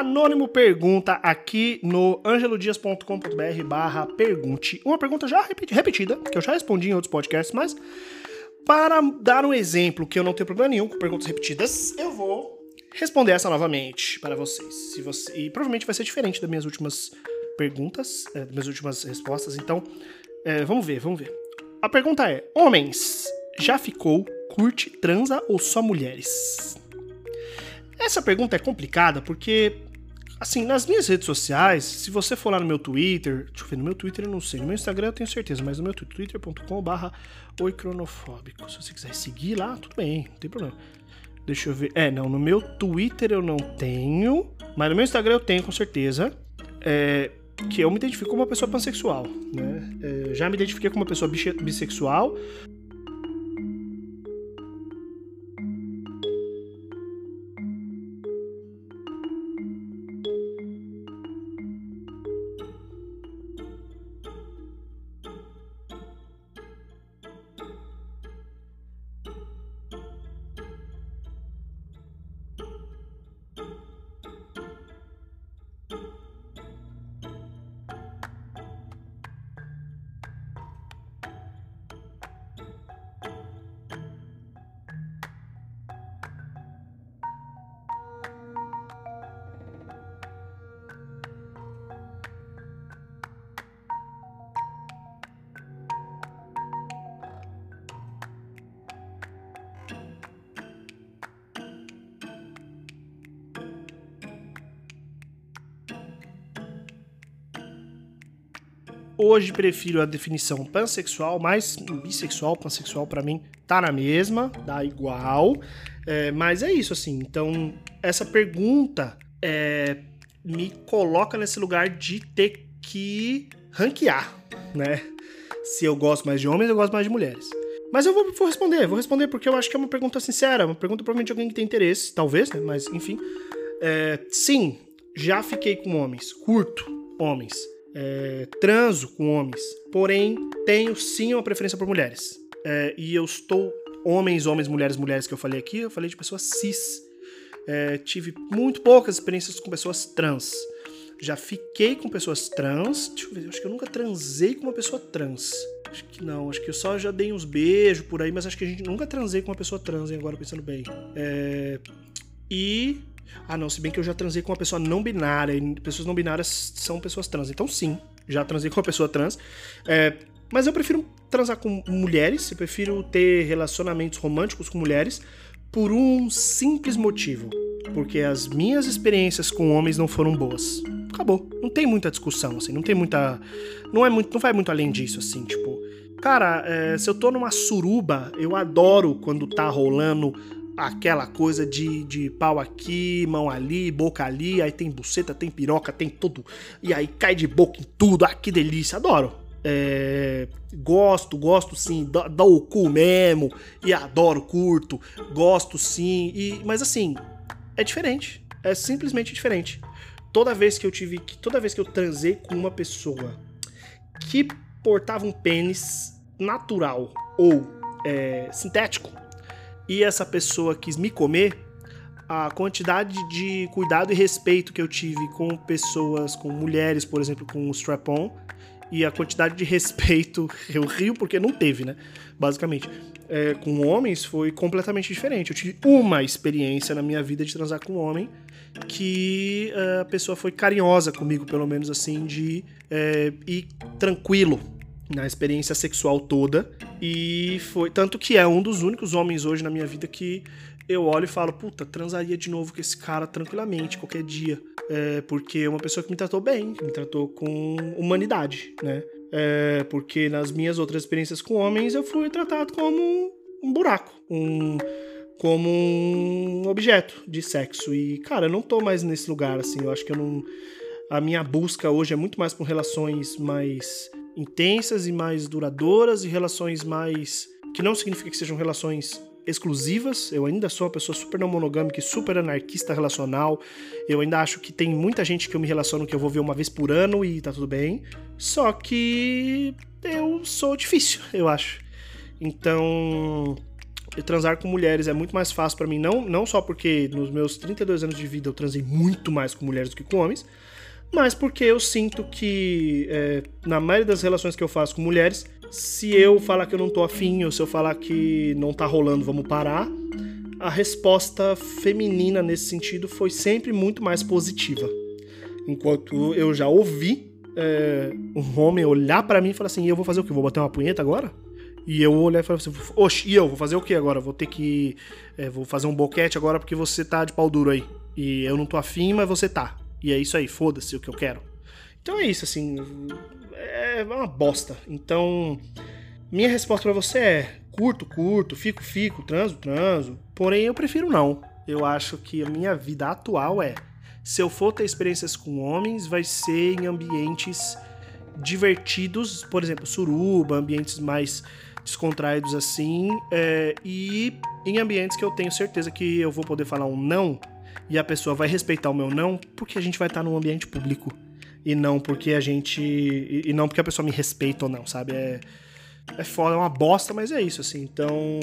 Anônimo pergunta aqui no angelodias.com.br barra pergunte. Uma pergunta já repetida, que eu já respondi em outros podcasts, mas para dar um exemplo que eu não tenho problema nenhum com perguntas repetidas, eu vou responder essa novamente para vocês. Se você e provavelmente vai ser diferente das minhas últimas perguntas, é, das minhas últimas respostas. Então, é, vamos ver, vamos ver. A pergunta é: Homens, já ficou, curte, transa ou só mulheres? Essa pergunta é complicada porque, assim, nas minhas redes sociais, se você for lá no meu Twitter, deixa eu ver, no meu Twitter eu não sei, no meu Instagram eu tenho certeza, mas no meu Twitter, twitter.com/barra oicronofóbico. Se você quiser seguir lá, tudo bem, não tem problema. Deixa eu ver. É, não, no meu Twitter eu não tenho, mas no meu Instagram eu tenho com certeza. É, que eu me identifico como uma pessoa pansexual, né? É, já me identifiquei como uma pessoa bissexual, Hoje prefiro a definição pansexual, mas bissexual, pansexual para mim tá na mesma, dá igual. É, mas é isso, assim. Então, essa pergunta é, me coloca nesse lugar de ter que ranquear, né? Se eu gosto mais de homens, eu gosto mais de mulheres. Mas eu vou, vou, responder, vou responder porque eu acho que é uma pergunta sincera, uma pergunta provavelmente de alguém que tem interesse, talvez, né? Mas enfim. É, sim, já fiquei com homens, curto homens é, transo com homens, porém tenho sim uma preferência por mulheres. É, e eu estou homens, homens, mulheres, mulheres que eu falei aqui, eu falei de pessoas cis. É, tive muito poucas experiências com pessoas trans. Já fiquei com pessoas trans. Deixa eu ver, acho que eu nunca transei com uma pessoa trans. Acho que não, acho que eu só já dei uns beijos por aí, mas acho que a gente nunca transei com uma pessoa trans, hein, agora pensando bem. É, e ah, não, se bem que eu já transei com uma pessoa não binária, e pessoas não binárias são pessoas trans. Então, sim, já transei com uma pessoa trans. É, mas eu prefiro transar com mulheres, eu prefiro ter relacionamentos românticos com mulheres por um simples motivo. Porque as minhas experiências com homens não foram boas. Acabou. Não tem muita discussão, assim, não tem muita. Não é muito. Não vai muito além disso, assim, tipo. Cara, é, se eu tô numa suruba, eu adoro quando tá rolando aquela coisa de, de pau aqui, mão ali, boca ali, aí tem buceta, tem piroca, tem tudo. E aí cai de boca em tudo. Ah, que delícia, adoro. É, gosto, gosto sim, dou o cu mesmo e adoro, curto, gosto sim, e, mas assim, é diferente, é simplesmente diferente. Toda vez que eu tive, toda vez que eu transei com uma pessoa que portava um pênis natural ou é, sintético, e essa pessoa quis me comer, a quantidade de cuidado e respeito que eu tive com pessoas, com mulheres, por exemplo, com o strap-on, e a quantidade de respeito, eu rio porque não teve, né? Basicamente, é, com homens foi completamente diferente. Eu tive uma experiência na minha vida de transar com um homem que é, a pessoa foi carinhosa comigo, pelo menos assim, de é, ir tranquilo na experiência sexual toda. E foi. Tanto que é um dos únicos homens hoje na minha vida que eu olho e falo, puta, transaria de novo com esse cara tranquilamente, qualquer dia. É, porque é uma pessoa que me tratou bem, que me tratou com humanidade, né? É, porque nas minhas outras experiências com homens eu fui tratado como um buraco, um, como um objeto de sexo. E, cara, eu não tô mais nesse lugar, assim. Eu acho que eu não. A minha busca hoje é muito mais por relações mais intensas e mais duradouras e relações mais. que não significa que sejam relações exclusivas. Eu ainda sou uma pessoa super não monogâmica e super anarquista relacional. Eu ainda acho que tem muita gente que eu me relaciono que eu vou ver uma vez por ano e tá tudo bem. Só que eu sou difícil, eu acho. Então, transar com mulheres é muito mais fácil para mim, não, não só porque nos meus 32 anos de vida eu transei muito mais com mulheres do que com homens, mas porque eu sinto que é, na maioria das relações que eu faço com mulheres, se eu falar que eu não tô afim, ou se eu falar que não tá rolando, vamos parar, a resposta feminina nesse sentido foi sempre muito mais positiva. Enquanto eu já ouvi é, um homem olhar para mim e falar assim: eu vou fazer o quê? Vou bater uma punheta agora? E eu olhar e falar assim: oxe, e eu? Vou fazer o quê agora? Vou ter que. É, vou fazer um boquete agora porque você tá de pau duro aí. E eu não tô afim, mas você tá. E é isso aí, foda-se o que eu quero. Então é isso, assim. É uma bosta. Então, minha resposta para você é: curto, curto, fico, fico, transo, transo. Porém, eu prefiro não. Eu acho que a minha vida atual é: se eu for ter experiências com homens, vai ser em ambientes divertidos, por exemplo, suruba, ambientes mais descontraídos assim, é, e em ambientes que eu tenho certeza que eu vou poder falar um não e a pessoa vai respeitar o meu não, porque a gente vai estar num ambiente público e não porque a gente e, não porque a pessoa me respeita ou não, sabe? É é foda, é uma bosta, mas é isso, assim. Então.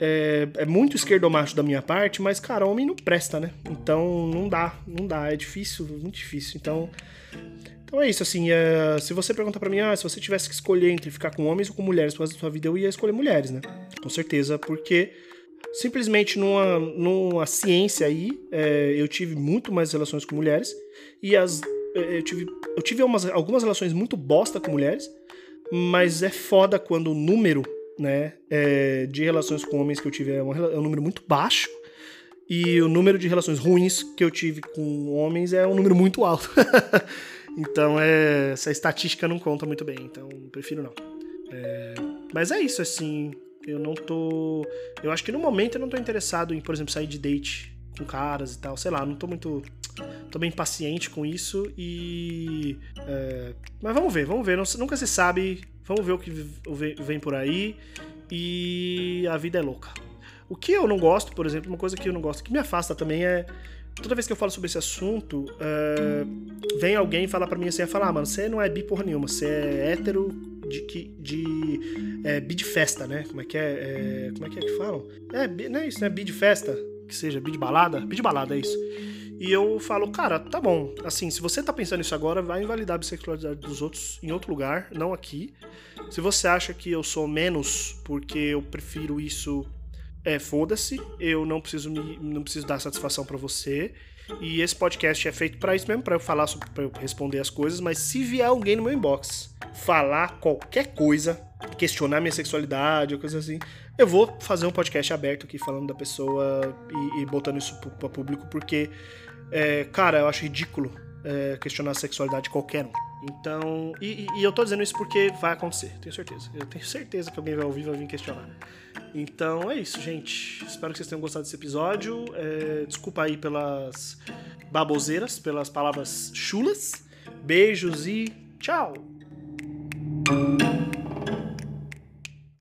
É, é muito esquerdomacho da minha parte, mas, cara, homem não presta, né? Então não dá, não dá. É difícil, muito difícil. Então. Então é isso, assim. É, se você pergunta para mim, ah, se você tivesse que escolher entre ficar com homens ou com mulheres causa da sua vida, eu ia escolher mulheres, né? Com certeza, porque simplesmente numa, numa ciência aí, é, eu tive muito mais relações com mulheres e as, é, eu tive, eu tive umas, algumas relações muito bosta com mulheres mas é foda quando o número né, é, de relações com homens que eu tive é um, é um número muito baixo e o número de relações ruins que eu tive com homens é um número muito alto. então é, essa estatística não conta muito bem, então prefiro não. É, mas é isso, assim. Eu não tô. Eu acho que no momento eu não tô interessado em, por exemplo, sair de date com caras e tal. Sei lá, não tô muito tô bem paciente com isso e. É, mas vamos ver, vamos ver. Nunca se sabe. Vamos ver o que vem por aí. E a vida é louca. O que eu não gosto, por exemplo, uma coisa que eu não gosto, que me afasta também é. Toda vez que eu falo sobre esse assunto, é, vem alguém falar para mim assim, falar, ah, mano, você não é bi porra nenhuma, você é hétero de, de, de é, bi de festa, né? Como é que é? é como é que é que falam? É, não é isso, né? Bi de festa, que seja bi de balada. Bi de balada, é isso. E eu falo, cara, tá bom. Assim, se você tá pensando isso agora, vai invalidar a bissexualidade dos outros em outro lugar, não aqui. Se você acha que eu sou menos porque eu prefiro isso, é, foda-se. Eu não preciso me, não preciso dar satisfação para você. E esse podcast é feito para isso mesmo, para eu falar sobre, pra eu responder as coisas, mas se vier alguém no meu inbox falar qualquer coisa, questionar minha sexualidade ou coisa assim, eu vou fazer um podcast aberto aqui falando da pessoa e, e botando isso para público, porque é, cara, eu acho ridículo é, questionar a sexualidade de qualquer um. Então, e, e, eu tô dizendo isso porque vai acontecer, tenho certeza. Eu tenho certeza que alguém vai ouvir e vai vir questionar. Então é isso, gente. Espero que vocês tenham gostado desse episódio. É, desculpa aí pelas baboseiras, pelas palavras chulas. Beijos e tchau!